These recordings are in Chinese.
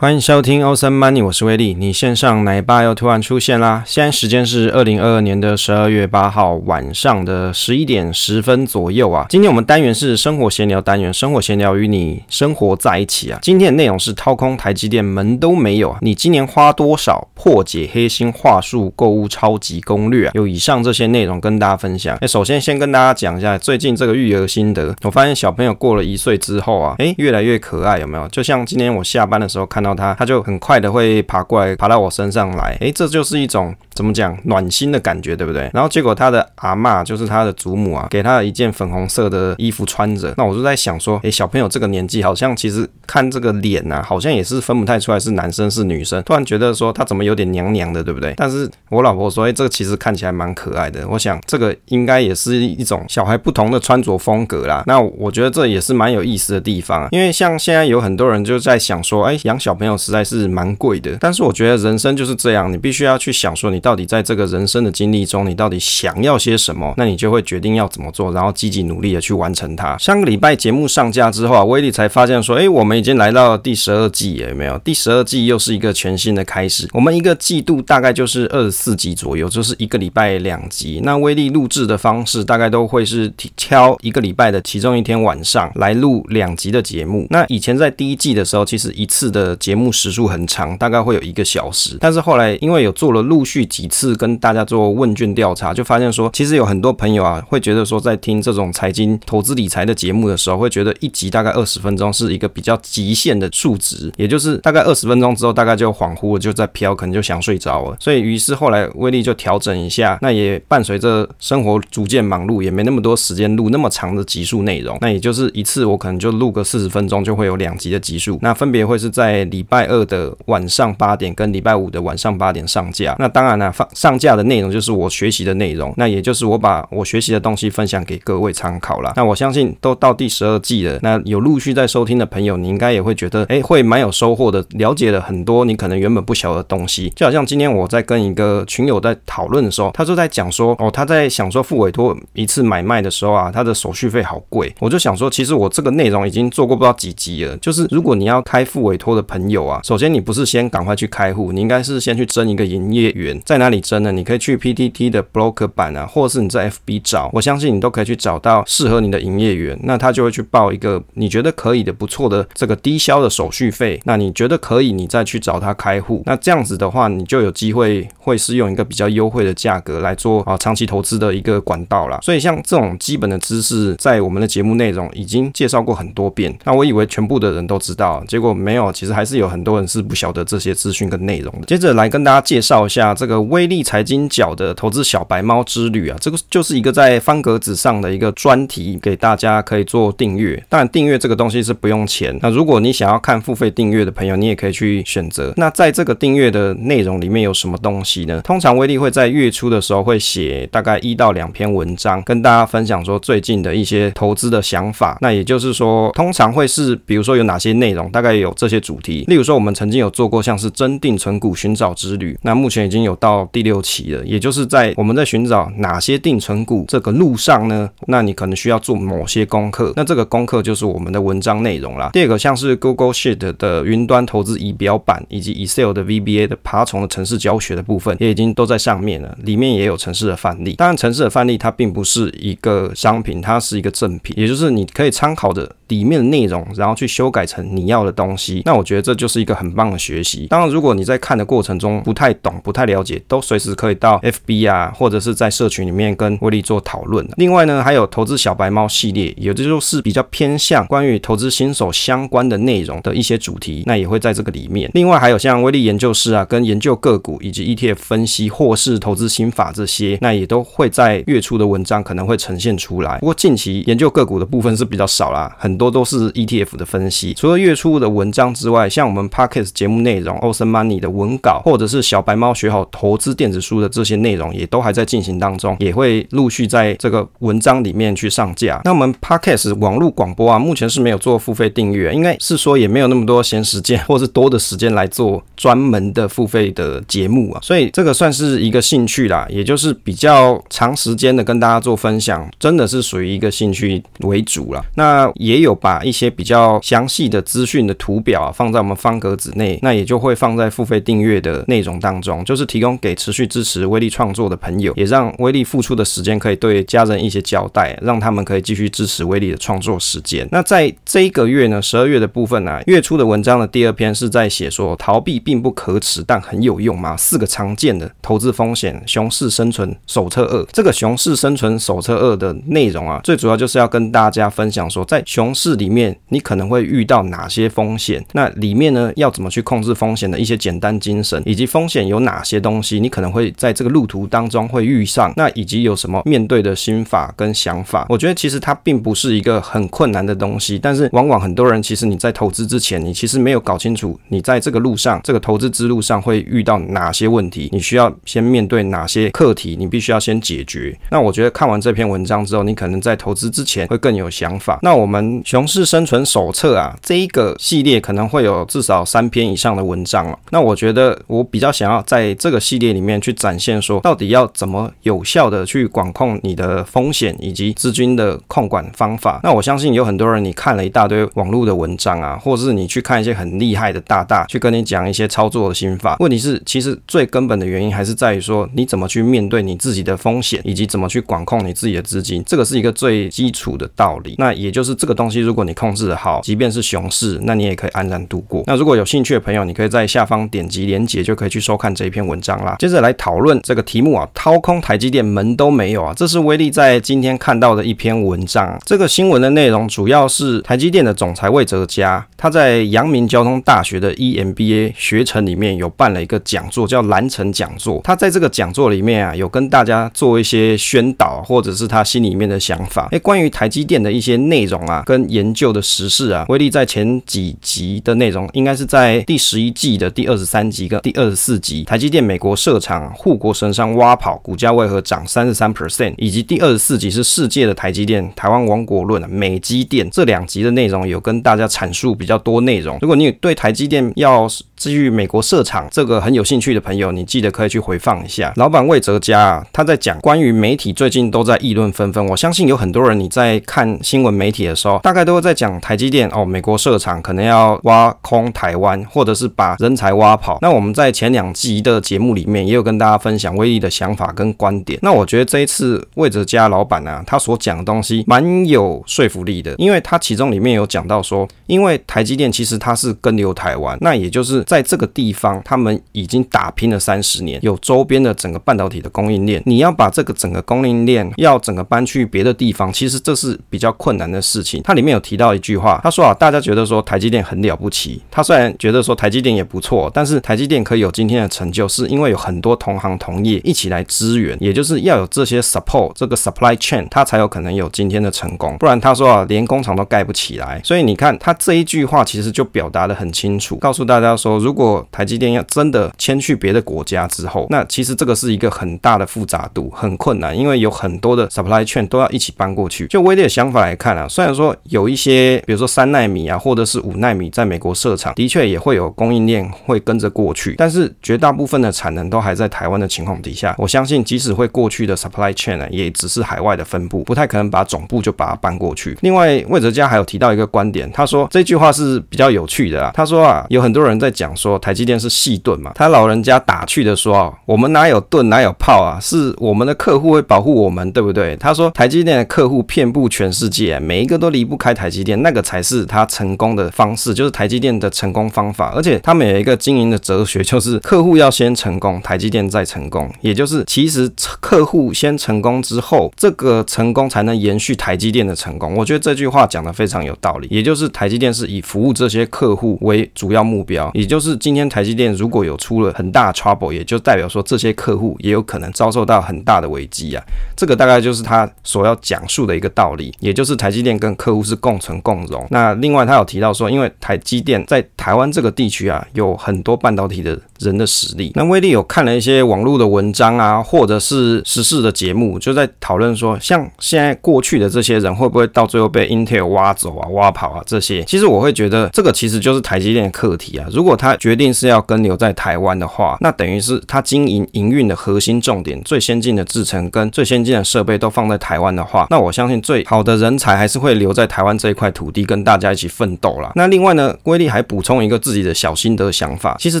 欢迎收听 Awesome Money，我是威利。你线上奶爸又突然出现啦！现在时间是二零二二年的十二月八号晚上的十一点十分左右啊。今天我们单元是生活闲聊单元，生活闲聊与你生活在一起啊。今天的内容是掏空台积电门都没有啊！你今年花多少破解黑心话术购物超级攻略啊？有以上这些内容跟大家分享。哎，首先先跟大家讲一下最近这个育儿心得。我发现小朋友过了一岁之后啊，哎，越来越可爱，有没有？就像今天我下班的时候看到。他他就很快的会爬过来，爬到我身上来，诶，这就是一种怎么讲暖心的感觉，对不对？然后结果他的阿嬷就是他的祖母啊，给他一件粉红色的衣服穿着。那我就在想说，诶，小朋友这个年纪好像其实看这个脸、啊，好像也是分不太出来是男生是女生。突然觉得说他怎么有点娘娘的，对不对？但是我老婆说，诶，这个其实看起来蛮可爱的。我想这个应该也是一种小孩不同的穿着风格啦。那我觉得这也是蛮有意思的地方啊，因为像现在有很多人就在想说，诶，养小朋友实在是蛮贵的，但是我觉得人生就是这样，你必须要去想说，你到底在这个人生的经历中，你到底想要些什么，那你就会决定要怎么做，然后积极努力的去完成它。上个礼拜节目上架之后啊，威力才发现说，诶，我们已经来到了第十二季，有没有？第十二季又是一个全新的开始。我们一个季度大概就是二十四集左右，就是一个礼拜两集。那威力录制的方式大概都会是挑一个礼拜的其中一天晚上来录两集的节目。那以前在第一季的时候，其实一次的节目时数很长，大概会有一个小时。但是后来因为有做了陆续几次跟大家做问卷调查，就发现说，其实有很多朋友啊，会觉得说，在听这种财经投资理财的节目的时候，会觉得一集大概二十分钟是一个比较极限的数值，也就是大概二十分钟之后，大概就恍惚了，就在飘，可能就想睡着了。所以于是后来威力就调整一下，那也伴随着生活逐渐忙碌，也没那么多时间录那么长的集数内容。那也就是一次我可能就录个四十分钟，就会有两集的集数。那分别会是在礼拜二。的晚上八点跟礼拜五的晚上八点上架。那当然了，放上架的内容就是我学习的内容，那也就是我把我学习的东西分享给各位参考了。那我相信都到第十二季了，那有陆续在收听的朋友，你应该也会觉得，哎，会蛮有收获的，了解了很多你可能原本不晓得的东西。就好像今天我在跟一个群友在讨论的时候，他就在讲说，哦，他在想说付委托一次买卖的时候啊，他的手续费好贵。我就想说，其实我这个内容已经做过不知道几集了，就是如果你要开付委托的朋友有啊。首先，你不是先赶快去开户，你应该是先去争一个营业员，在哪里争呢？你可以去 PTT 的 Broker 版啊，或者是你在 FB 找，我相信你都可以去找到适合你的营业员，那他就会去报一个你觉得可以的、不错的这个低消的手续费。那你觉得可以，你再去找他开户。那这样子的话，你就有机会会是用一个比较优惠的价格来做啊长期投资的一个管道啦。所以像这种基本的知识，在我们的节目内容已经介绍过很多遍。那我以为全部的人都知道，结果没有，其实还是有很多人是不。晓得这些资讯跟内容的，接着来跟大家介绍一下这个威力财经角的投资小白猫之旅啊，这个就是一个在方格子上的一个专题，给大家可以做订阅。当然，订阅这个东西是不用钱。那如果你想要看付费订阅的朋友，你也可以去选择。那在这个订阅的内容里面有什么东西呢？通常威力会在月初的时候会写大概一到两篇文章，跟大家分享说最近的一些投资的想法。那也就是说，通常会是比如说有哪些内容，大概有这些主题。例如说，我们曾经有。做过像是真定存股寻找之旅，那目前已经有到第六期了，也就是在我们在寻找哪些定存股这个路上呢，那你可能需要做某些功课，那这个功课就是我们的文章内容啦。第二个像是 Google Sheet 的云端投资仪表板，以及 Excel 的 VBA 的爬虫的城市教学的部分，也已经都在上面了，里面也有城市的范例。当然，城市的范例它并不是一个商品，它是一个赠品，也就是你可以参考的里面的内容，然后去修改成你要的东西。那我觉得这就是一个很棒的学习。当然，如果你在看的过程中不太懂、不太了解，都随时可以到 FB 啊，或者是在社群里面跟威力做讨论。另外呢，还有投资小白猫系列，也就是比较偏向关于投资新手相关的内容的一些主题，那也会在这个里面。另外还有像威力研究室啊，跟研究个股以及 ETF 分析或是投资心法这些，那也都会在月初的文章可能会呈现出来。不过近期研究个股的部分是比较少啦，很多都是 ETF 的分析。除了月初的文章之外，像我们 Podcast 节目内容。Ocean Money 的文稿，或者是小白猫学好投资电子书的这些内容，也都还在进行当中，也会陆续在这个文章里面去上架。那我们 Podcast 网络广播啊，目前是没有做付费订阅，应该是说也没有那么多闲时间，或是多的时间来做专门的付费的节目啊，所以这个算是一个兴趣啦，也就是比较长时间的跟大家做分享，真的是属于一个兴趣为主啦。那也有把一些比较详细的资讯的图表啊，放在我们方格子内，那也就会放在付费订阅的内容当中，就是提供给持续支持威力创作的朋友，也让威力付出的时间可以对家人一些交代，让他们可以继续支持威力的创作时间。那在这一个月呢，十二月的部分呢、啊，月初的文章的第二篇是在写说，逃避并不可耻，但很有用嘛，四个常见的投资风险熊市生存手册二。这个熊市生存手册二的内容啊，最主要就是要跟大家分享说，在熊市里面你可能会遇到哪些风险，那里面呢要怎么去控制风险的一些简单精神，以及风险有哪些东西，你可能会在这个路途当中会遇上，那以及有什么面对的心法跟想法。我觉得其实它并不是一个很困难的东西，但是往往很多人其实你在投资之前，你其实没有搞清楚你在这个路上，这个投资之路上会遇到哪些问题，你需要先面对哪些课题，你必须要先解决。那我觉得看完这篇文章之后，你可能在投资之前会更有想法。那我们熊市生存手册啊，这一个系列可能会有至少三篇以上的文章了。那我觉得我比较想要在这个系列里面去展现说，到底要怎么有效的去管控你的风险以及资金的控管方法。那我相信有很多人，你看了一大堆网络的文章啊，或者是你去看一些很厉害的大大去跟你讲一些操作的心法。问题是，其实最根本的原因还是在于说，你怎么去面对你自己的风险，以及怎么去管控你自己的资金，这个是一个最基础的道理。那也就是这个东西，如果你控制得好，即便是熊市，那你也可以安然度过。那如果有兴趣的朋友，你可以在下方点击连结，就可以去收看这一篇文章啦。接着来讨论这个题目啊，掏空台积电门都没有啊，这是威力在今天看到的一篇文章。这个新闻的内容主要是台积电的总裁魏哲家，他在阳明交通大学的 EMBA 学程里面有办了一个讲座，叫蓝城讲座。他在这个讲座里面啊，有跟大家做一些宣导，或者是他心里面的想法。诶，关于台积电的一些内容啊，跟研究的实事啊，威力在前几集的内容，应该是在第十一季的第二十三集跟第二十四集，台积电美国设厂护国神山挖跑，股价为何涨三十三 percent，以及第二十四集是世界的台积电，台湾王国论啊，美积电这两集的内容有跟大家阐述比较多内容。如果你对台积电要至于美国设厂这个很有兴趣的朋友，你记得可以去回放一下。老板魏哲家啊，他在讲关于媒体最近都在议论纷纷。我相信有很多人你在看新闻媒体的时候，大概都会在讲台积电哦，美国设厂可能要挖空台湾，或者是把人才挖跑。那我们在前两集的节目里面也有跟大家分享威力的想法跟观点。那我觉得这一次魏哲家老板啊，他所讲的东西蛮有说服力的，因为他其中里面有讲到说，因为台积电其实它是根留台湾，那也就是。在这个地方，他们已经打拼了三十年，有周边的整个半导体的供应链。你要把这个整个供应链要整个搬去别的地方，其实这是比较困难的事情。它里面有提到一句话，他说啊，大家觉得说台积电很了不起，他虽然觉得说台积电也不错，但是台积电可以有今天的成就，是因为有很多同行同业一起来支援，也就是要有这些 support 这个 supply chain，它才有可能有今天的成功。不然他说啊，连工厂都盖不起来。所以你看他这一句话其实就表达的很清楚，告诉大家说。如果台积电要真的迁去别的国家之后，那其实这个是一个很大的复杂度，很困难，因为有很多的 supply chain 都要一起搬过去。就威力的想法来看啊，虽然说有一些，比如说三纳米啊，或者是五纳米在美国设厂，的确也会有供应链会跟着过去，但是绝大部分的产能都还在台湾的情况底下，我相信即使会过去的 supply chain 呢，也只是海外的分布，不太可能把总部就把它搬过去。另外，魏哲家还有提到一个观点，他说这句话是比较有趣的啊，他说啊，有很多人在讲。说台积电是细盾嘛？他老人家打趣的说啊，我们哪有盾，哪有炮啊？是我们的客户会保护我们，对不对？他说台积电的客户遍布全世界，每一个都离不开台积电，那个才是他成功的方式，就是台积电的成功方法。而且他们有一个经营的哲学，就是客户要先成功，台积电再成功。也就是其实客户先成功之后，这个成功才能延续台积电的成功。我觉得这句话讲得非常有道理。也就是台积电是以服务这些客户为主要目标，也就。就是今天台积电如果有出了很大的 trouble，也就代表说这些客户也有可能遭受到很大的危机啊。这个大概就是他所要讲述的一个道理，也就是台积电跟客户是共存共荣。那另外他有提到说，因为台积电在台湾这个地区啊，有很多半导体的人的实力。那威力有看了一些网络的文章啊，或者是时事的节目，就在讨论说，像现在过去的这些人会不会到最后被 Intel 挖走啊、挖跑啊这些？其实我会觉得这个其实就是台积电的课题啊。如果他他决定是要跟留在台湾的话，那等于是他经营营运的核心重点、最先进的制程跟最先进的设备都放在台湾的话，那我相信最好的人才还是会留在台湾这一块土地，跟大家一起奋斗啦。那另外呢，威利还补充一个自己的小心得想法，其实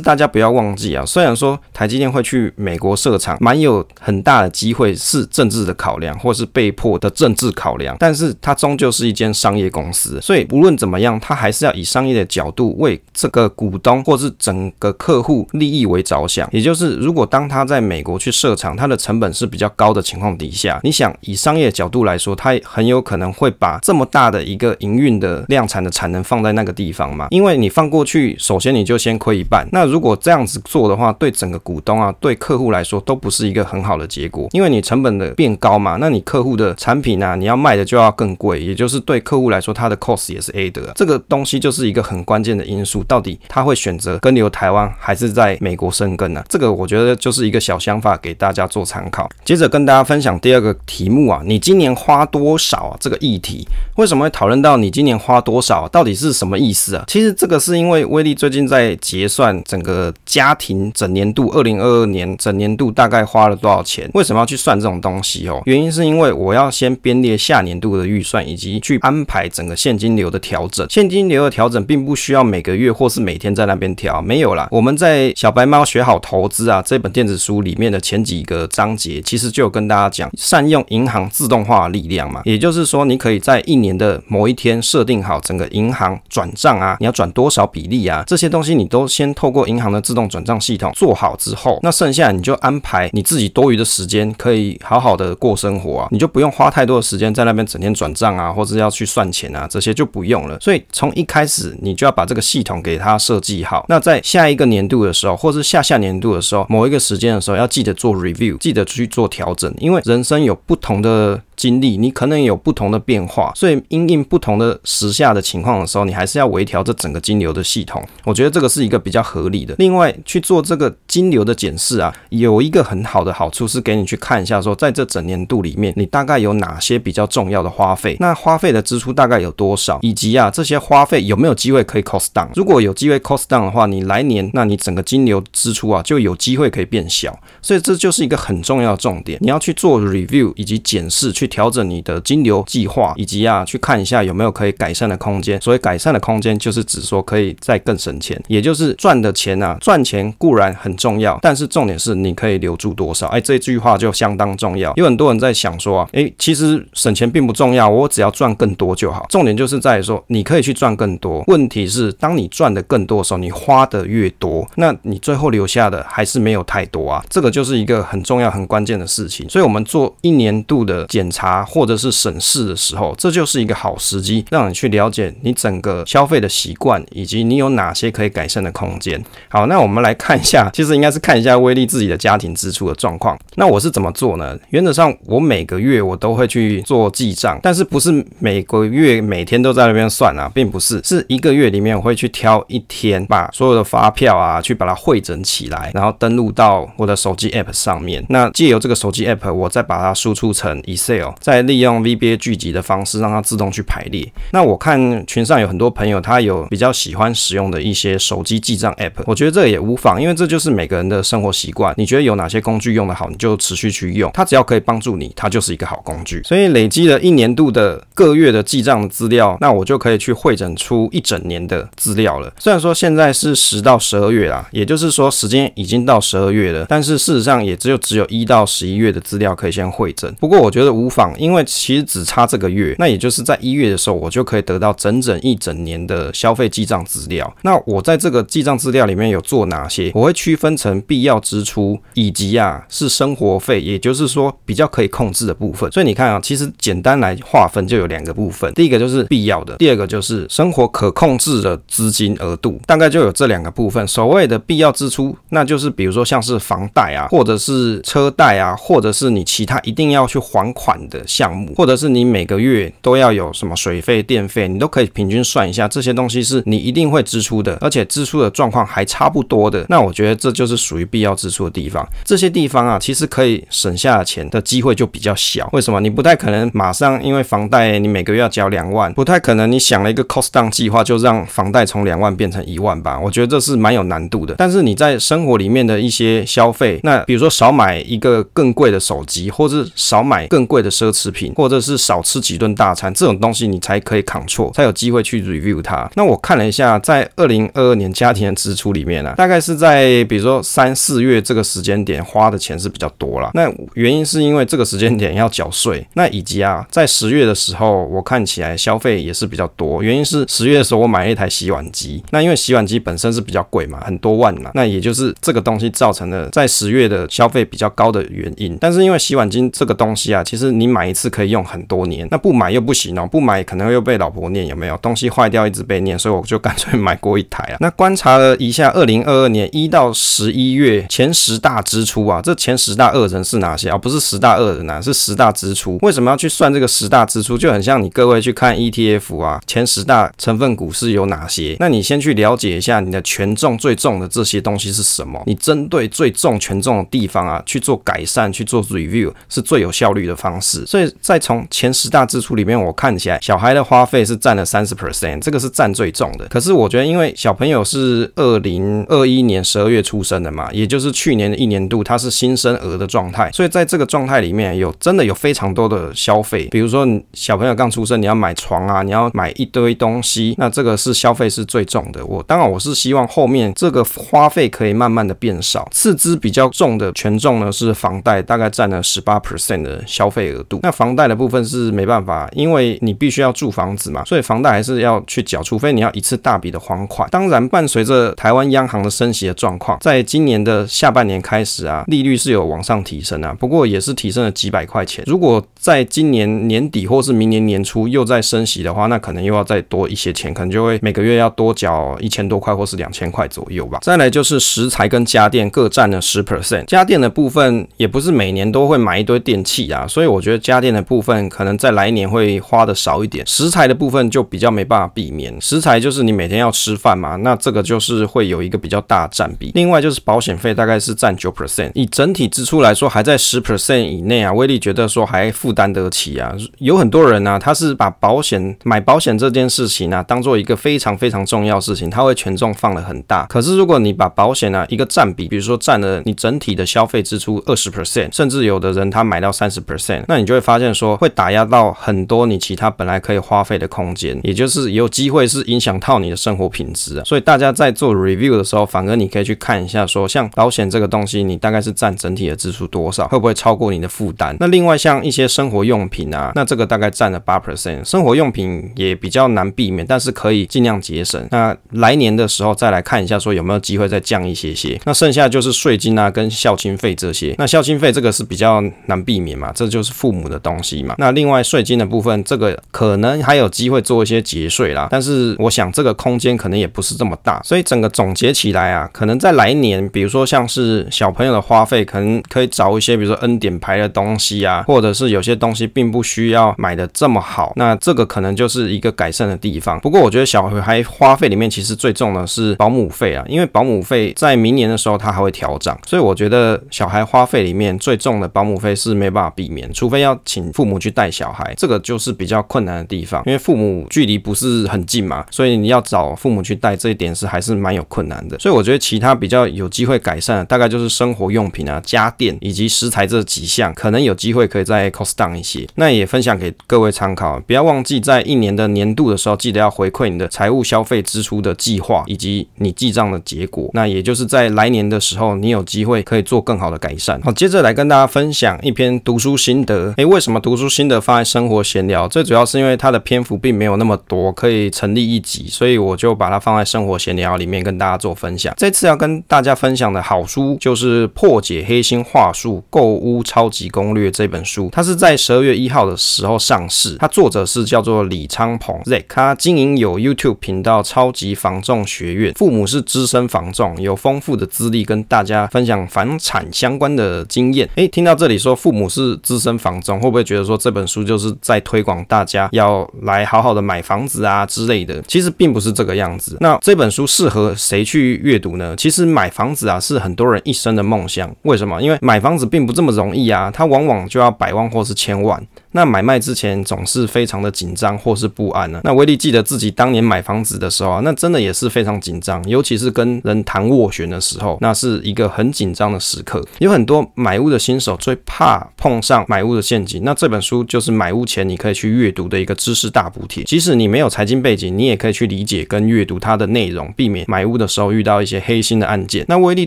大家不要忘记啊，虽然说台积电会去美国设厂，蛮有很大的机会是政治的考量，或是被迫的政治考量，但是它终究是一间商业公司，所以无论怎么样，它还是要以商业的角度为这个股东或是整个客户利益为着想。也就是，如果当他在美国去设厂，它的成本是比较高的情况底下，你想以商业角度来说，它很有可能会把这么大的一个营运的量产的产能放在那个地方嘛？因为你放过去，首先你就先亏一半。那如果这样子做的话，对整个股东啊，对客户来说都不是一个很好的结果，因为你成本的变高嘛，那你客户的产品啊，你要卖的就要更贵，也就是对客户来说，它的 cost 也是 A 的。这个东西就是一个很关键的因素，到底他会选择跟留台湾还是在美国生根呢？这个我觉得就是一个小想法给大家做参考。接着跟大家分享第二个题目啊，你今年花多少啊？这个议题为什么会讨论到你今年花多少？到底是什么意思啊？其实这个是因为威利最近在结算整个家庭整年度，二零二二年整年度大概花了多少钱？为什么要去算这种东西哦？原因是因为我要先编列下年度的预算，以及去安排整个现金流的调整。现金流的调整并不需要每个月或是每天在那边条，没有啦。我们在小白猫学好投资啊这本电子书里面的前几个章节，其实就有跟大家讲善用银行自动化力量嘛。也就是说，你可以在一年的某一天设定好整个银行转账啊，你要转多少比例啊，这些东西你都先透过银行的自动转账系统做好之后，那剩下你就安排你自己多余的时间，可以好好的过生活啊，你就不用花太多的时间在那边整天转账啊，或者要去算钱啊，这些就不用了。所以从一开始你就要把这个系统给它设计好那在下一个年度的时候，或是下下年度的时候，某一个时间的时候，要记得做 review，记得去做调整，因为人生有不同的。经历你可能有不同的变化，所以因应不同的时下的情况的时候，你还是要微调这整个金流的系统。我觉得这个是一个比较合理的。另外去做这个金流的检视啊，有一个很好的好处是给你去看一下，说在这整年度里面，你大概有哪些比较重要的花费，那花费的支出大概有多少，以及啊这些花费有没有机会可以 cost down。如果有机会 cost down 的话，你来年那你整个金流支出啊就有机会可以变小。所以这就是一个很重要的重点，你要去做 review 以及检视去。调整你的金流计划，以及啊，去看一下有没有可以改善的空间。所谓改善的空间，就是指说可以再更省钱，也就是赚的钱啊，赚钱固然很重要，但是重点是你可以留住多少。哎，这句话就相当重要。有很多人在想说啊，哎，其实省钱并不重要，我只要赚更多就好。重点就是在于说，你可以去赚更多。问题是，当你赚的更多的时候，你花的越多，那你最后留下的还是没有太多啊。这个就是一个很重要、很关键的事情。所以，我们做一年度的检查。或者是审视的时候，这就是一个好时机，让你去了解你整个消费的习惯，以及你有哪些可以改善的空间。好，那我们来看一下，其实应该是看一下威利自己的家庭支出的状况。那我是怎么做呢？原则上，我每个月我都会去做记账，但是不是每个月每天都在那边算啊，并不是，是一个月里面我会去挑一天，把所有的发票啊，去把它汇整起来，然后登录到我的手机 app 上面。那借由这个手机 app，我再把它输出成 Excel。再利用 VBA 聚集的方式让它自动去排列。那我看群上有很多朋友，他有比较喜欢使用的一些手机记账 App，我觉得这也无妨，因为这就是每个人的生活习惯。你觉得有哪些工具用得好，你就持续去用。它只要可以帮助你，它就是一个好工具。所以累积了一年度的各月的记账资料，那我就可以去汇整出一整年的资料了。虽然说现在是十到十二月啦，也就是说时间已经到十二月了，但是事实上也只有只有一到十一月的资料可以先汇整。不过我觉得无妨。因为其实只差这个月，那也就是在一月的时候，我就可以得到整整一整年的消费记账资料。那我在这个记账资料里面有做哪些？我会区分成必要支出以及啊是生活费，也就是说比较可以控制的部分。所以你看啊，其实简单来划分就有两个部分，第一个就是必要的，第二个就是生活可控制的资金额度，大概就有这两个部分。所谓的必要支出，那就是比如说像是房贷啊，或者是车贷啊，或者是你其他一定要去还款的项目，或者是你每个月都要有什么水费、电费，你都可以平均算一下，这些东西是你一定会支出的，而且支出的状况还差不多的。那我觉得这就是属于必要支出的地方。这些地方啊，其实可以省下的钱的机会就比较小。为什么？你不太可能马上因为房贷你每个月要交两万，不太可能你想了一个 cost down 计划就让房贷从两万变成一万吧？我觉得这是蛮有难度的。但是你在生活里面的一些消费，那比如说少买一个更贵的手机，或者是少买更贵的奢侈品，或者是少吃几顿大餐，这种东西你才可以 Ctrl 才有机会去 review 它。那我看了一下，在二零二二年家庭的支出里面呢、啊，大概是在比如说三四月这个时间点花的钱是比较多了。那原因是因为这个时间点要缴税，那以及啊，在十月的时候，我看起来消费也是比较多。原因是十月的时候我买了一台洗碗机，那因为洗碗机本身是比较贵嘛，很多万嘛，那也就是这个东西造成了在十月的消费比较高的原因。但是因为洗碗机这个东西啊，其实你买一次可以用很多年，那不买又不行哦，不买可能又被老婆念有没有？东西坏掉一直被念，所以我就干脆买过一台啊。那观察了一下，二零二二年一到十一月前十大支出啊，这前十大恶人是哪些啊？不是十大恶人啊，是十大支出。为什么要去算这个十大支出？就很像你各位去看 ETF 啊，前十大成分股是有哪些？那你先去了解一下下你的权重最重的这些东西是什么？你针对最重权重的地方啊去做改善，去做 review 是最有效率的方式。所以再从前十大支出里面，我看起来小孩的花费是占了三十 percent，这个是占最重的。可是我觉得，因为小朋友是二零二一年十二月出生的嘛，也就是去年的一年度，他是新生儿的状态，所以在这个状态里面有真的有非常多的消费，比如说小朋友刚出生，你要买床啊，你要买一堆东西，那这个是消费是最重的。我当然我是希望后面这个花费可以慢慢的变少。次之比较重的权重呢是房贷，大概占了十八 percent 的消费额度。那房贷的部分是没办法，因为你必须要住房子嘛，所以房贷还是要去缴，除非你要一次大笔的还款。当然，伴随着台湾央行的升息的状况，在今年的下半年开始啊，利率是有往上提升啊，不过也是提升了几百块钱。如果在今年年底或是明年年初又再升息的话，那可能又要再多一些钱，可能就会每个月要多缴一千多块或是两千块左右吧。再来就是食材跟家电各占了十 percent，家电的部分也不是每年都会买一堆电器啊，所以我觉得家电的部分可能在来年会花的少一点。食材的部分就比较没办法避免，食材就是你每天要吃饭嘛，那这个就是会有一个比较大的占比。另外就是保险费大概是占九 percent，以整体支出来说还在十 percent 以内啊。威力觉得说还负担得起啊，有很多人呢、他是把保险买保险这件事情啊当做一个非常非常重要事情，他会全重放了很大。可是如果你把保险啊一个占比，比如说占了你整体的消费支出二十 percent，甚至有的人他买到三十 percent，那你就会发现说会打压到很多你其他本来可以花费的空间，也就是有机会是影响到你的生活品质啊。所以大家在做 review 的时候，反而你可以去看一下说，像保险这个东西，你大概是占整体的支出多少，会不会超过你的负担？那另外像一些生活用品啊，那这个大概占了八 percent，生活用品也比较难避免，但是可以尽量节省。那来年的时候再来看一下说有没有机会再降一些些。那剩下就是税金啊跟孝亲费这些。那孝亲费这个是比较难避免嘛，这就是父母的东西嘛。那另外税金的部分，这个可能还有机会做一些节税啦，但是我想这个空间可能也不是这么大，所以整个总结起来啊，可能在来年，比如说像是小朋友的花费，可能可以找一些比如说恩典牌的东西啊，或者是有些东西并不需要买的这么好，那这个可能就是一个改善的地方。不过我觉得小孩花费里面其实最重的是保姆费啊，因为保姆费在明年的时候它还会调涨，所以我觉得小孩花费里面最重的保姆费是没办法避免，除非要请父母去带小孩，这个就是比较困难的地方，因为父母距离不是很近嘛，所以你要找父母去带这一点是还是蛮有困难的。所以我觉得其他比较有机会改善的，大概就是生活用品啊、家电以及食材这几项，可能有机会可以再 cost down 一些。那也分享给各位参考，不要忘记在一年的年度的时候，记得要回馈你的财务消费支出的计划以及你记账的结果。那也就是在来年的时候，你有机会可以做更好的改善。好，接着来跟大家分享一篇读书心得。诶，为什么读书心得放在生活闲聊？最主要是因为它的篇幅并没有那么多，可以成立一集，所以我就把它放在生活闲聊里面跟大家做分享。这次要跟大家分享的好书就是《破解黑心话术购屋超级攻略》这本书，它是在十二月一号的时候上市。它作者是叫做李昌鹏 Z，他经营有 YouTube 频道“超级防重学院”，父母是资深房仲，有丰富的资历，跟大家分享房产相关的经验。诶，听到这里说父母是资深房仲，会不会觉得说这本书就是在推广大家要来好好的买房子啊之类的？其实并不是这个样子。那这本书适合谁去阅读呢？其实买房子啊是很多人一生的梦想。为什么？因为买房子并不这么容易啊，它往往就要百万或是千万。那买卖之前总是非常的紧张或是不安呢、那威利记得自己当年买房子的时候啊，那真的也是非常紧张，尤其是跟人谈斡旋的时候，那是一个很紧张的时刻。有很多买屋的新手最怕碰上买屋的陷阱，那这本书就是买屋前你可以去阅读的一个知识大补贴。即使你没有财经背景，你也可以去理解跟阅读它的内容，避免买屋的时候遇到一些黑心的案件。那威利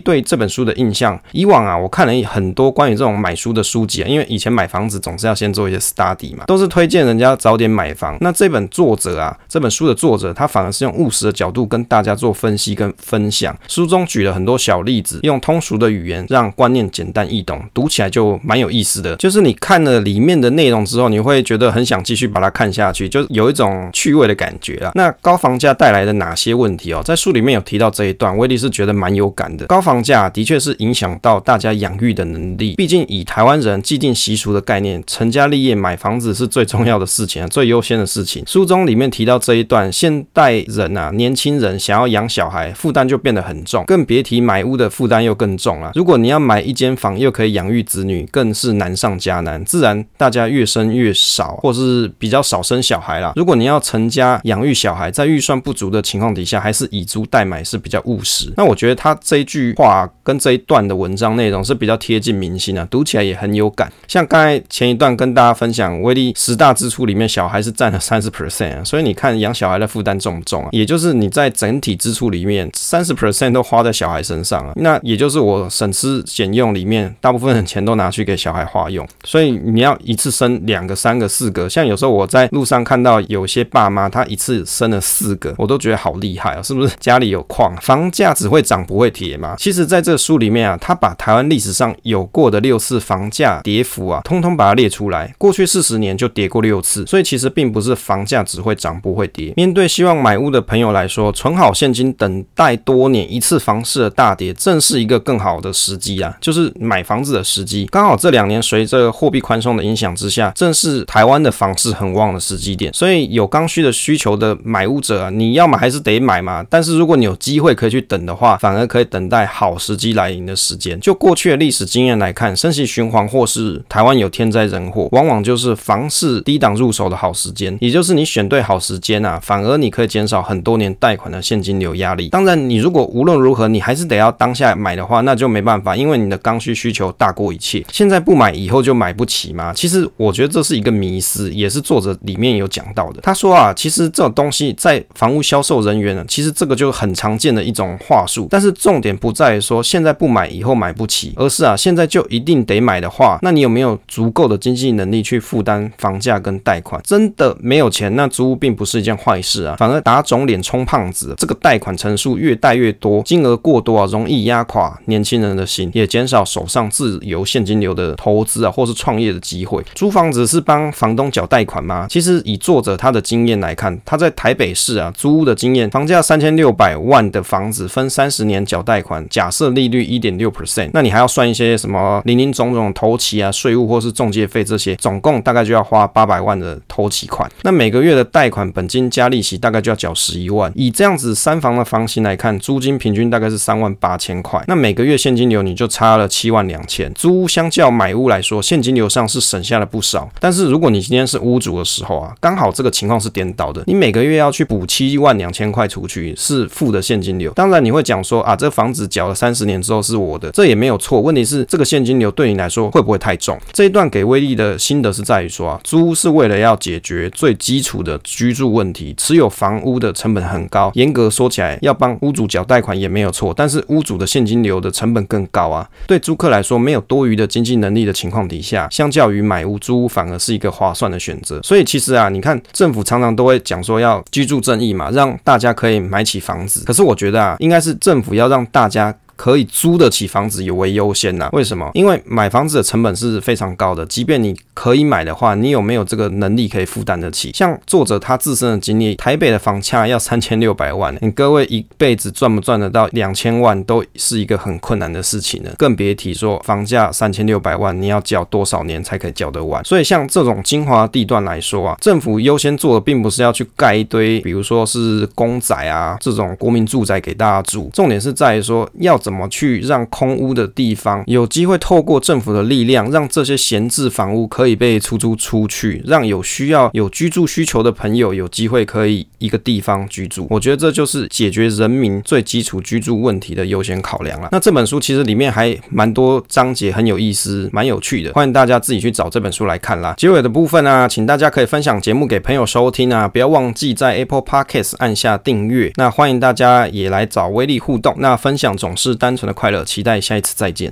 对这本书的印象，以往啊，我看了很多关于这种买书的书籍啊，因为以前买房子总是要先做一些 study 嘛，都是推荐人家早点买房。那这本作者啊，这本书的作者他反而是用务实的角度跟大家做分析跟分享。书中举了很多小例子，用通俗的语言让观念简单易懂，读起来就蛮有意思的。就是你看了里面的内容之后，你会觉得很想继续把它看下去，就有一种趣味的感觉啊。那高房价带来的哪些问题哦？在书里面有提到这一段，威利是觉得蛮有感的。高房价的确是影响到大家养育的能力，毕竟以台湾人既定习俗的概念，成家立业买房子是最重要的事情，最优先的事情。书中里面提到这一段，现代人啊，年轻人想要养小孩，负担就变得很重，更别提买屋的负担又更重了。如果你要买一间房，又可以养育子女，更是难上加难。自然大家越生越少，或是比较少生小孩啦。如果你要成家养育小孩，在预算不足的情况底下，还是以租代买是比较务实。那我觉得他这一句话跟这一段的文章内容是比较贴近民心啊，读起来也很有感。像刚才前一段跟大家分享，威利十大支出里面，小孩是占了三十 percent，所以你看养小孩的负担重不重啊？也就是你在整体支出里面，三十 percent 都花在小孩身上啊。那也就是我省吃俭用里面，大部分的钱都拿去给小孩花用。所以你要一次生两个、三个、四个，像有时候我在路上看到有些爸妈，他一次生了四个，我都觉得好厉害啊！是不是家里有矿？房价只会涨不会跌嘛？其实，在这书里面啊，他把台湾历史上有过的六次房价跌幅啊，通通把它列出来。过去去四十年就跌过六次，所以其实并不是房价只会涨不会跌。面对希望买屋的朋友来说，存好现金等待多年一次房市的大跌，正是一个更好的时机啊，就是买房子的时机。刚好这两年随着货币宽松的影响之下，正是台湾的房市很旺的时机点。所以有刚需的需求的买屋者啊，你要么还是得买嘛。但是如果你有机会可以去等的话，反而可以等待好时机来临的时间。就过去的历史经验来看，升息循环或是台湾有天灾人祸，往往就就是房市低档入手的好时间。也就是你选对好时间啊，反而你可以减少很多年贷款的现金流压力。当然，你如果无论如何你还是得要当下买的话，那就没办法，因为你的刚需需求大过一切。现在不买，以后就买不起吗？其实我觉得这是一个迷思，也是作者里面有讲到的。他说啊，其实这种东西在房屋销售人员呢，其实这个就很常见的一种话术。但是重点不在于说现在不买，以后买不起，而是啊，现在就一定得买的话，那你有没有足够的经济能力去负担房价跟贷款？真的没有钱，那租屋并不是一件坏事啊，反而打肿脸充胖子。这个贷款成数越贷越多，金额过多啊，容易压垮年轻人的心，也减少手上自由现金流的投资啊，或是创业的机会。租房子是帮房东缴贷款吗？其实以作者他的经验来看，他在台北市啊租屋的经验，房价三千六百万的房子分三十年缴贷款，假设利率一点六 percent，那你还要算一些什么零零总总头期啊、税务或是中介费这些，总共大概就要花八百万的头期款。那每个月的贷款本金加利息大概就要缴十一万。以这样子三房的房型来看，租金平均大概是三万八千块。那每个月现金流你就差了七万两千。租屋相较买屋来说，现金流上是省下了不少。但是如果你今天是屋主的时候啊，刚好这个情况是颠倒的，你每个月要去补七万两千块出去，是负的现金流。当然你会讲说啊，这房子缴了三十年之后是我的，这也没有错。问题是这个现金流对你来说会不会太重？这一段给威力的心得是在于说啊，租屋是为了要解决最基础的居住问题，持有房屋的成本很高。严格说起来，要帮屋主缴贷款也没有错，但是屋主的现金流的成本更高啊。对租客来说，没有多余的经济能力的情况底下，相较于买屋租屋，反而是一个划算的选择。所以其实啊，你看政府常常都会讲说要居住正义嘛，让大家可以买起房子。可是我觉得啊，应该是政府要让大家。可以租得起房子有为优先呐？为什么？因为买房子的成本是非常高的，即便你可以买的话，你有没有这个能力可以负担得起？像作者他自身的经历，台北的房价要三千六百万，你各位一辈子赚不赚得到两千万，都是一个很困难的事情了，更别提说房价三千六百万，你要缴多少年才可以缴得完？所以像这种精华地段来说啊，政府优先做的并不是要去盖一堆，比如说是公宅啊这种国民住宅给大家住，重点是在于说要怎怎么去让空屋的地方有机会透过政府的力量，让这些闲置房屋可以被出租出去，让有需要、有居住需求的朋友有机会可以一个地方居住。我觉得这就是解决人民最基础居住问题的优先考量了。那这本书其实里面还蛮多章节很有意思、蛮有趣的，欢迎大家自己去找这本书来看啦。结尾的部分啊，请大家可以分享节目给朋友收听啊，不要忘记在 Apple Podcast 按下订阅。那欢迎大家也来找威力互动，那分享总是单纯的快乐，期待下一次再见。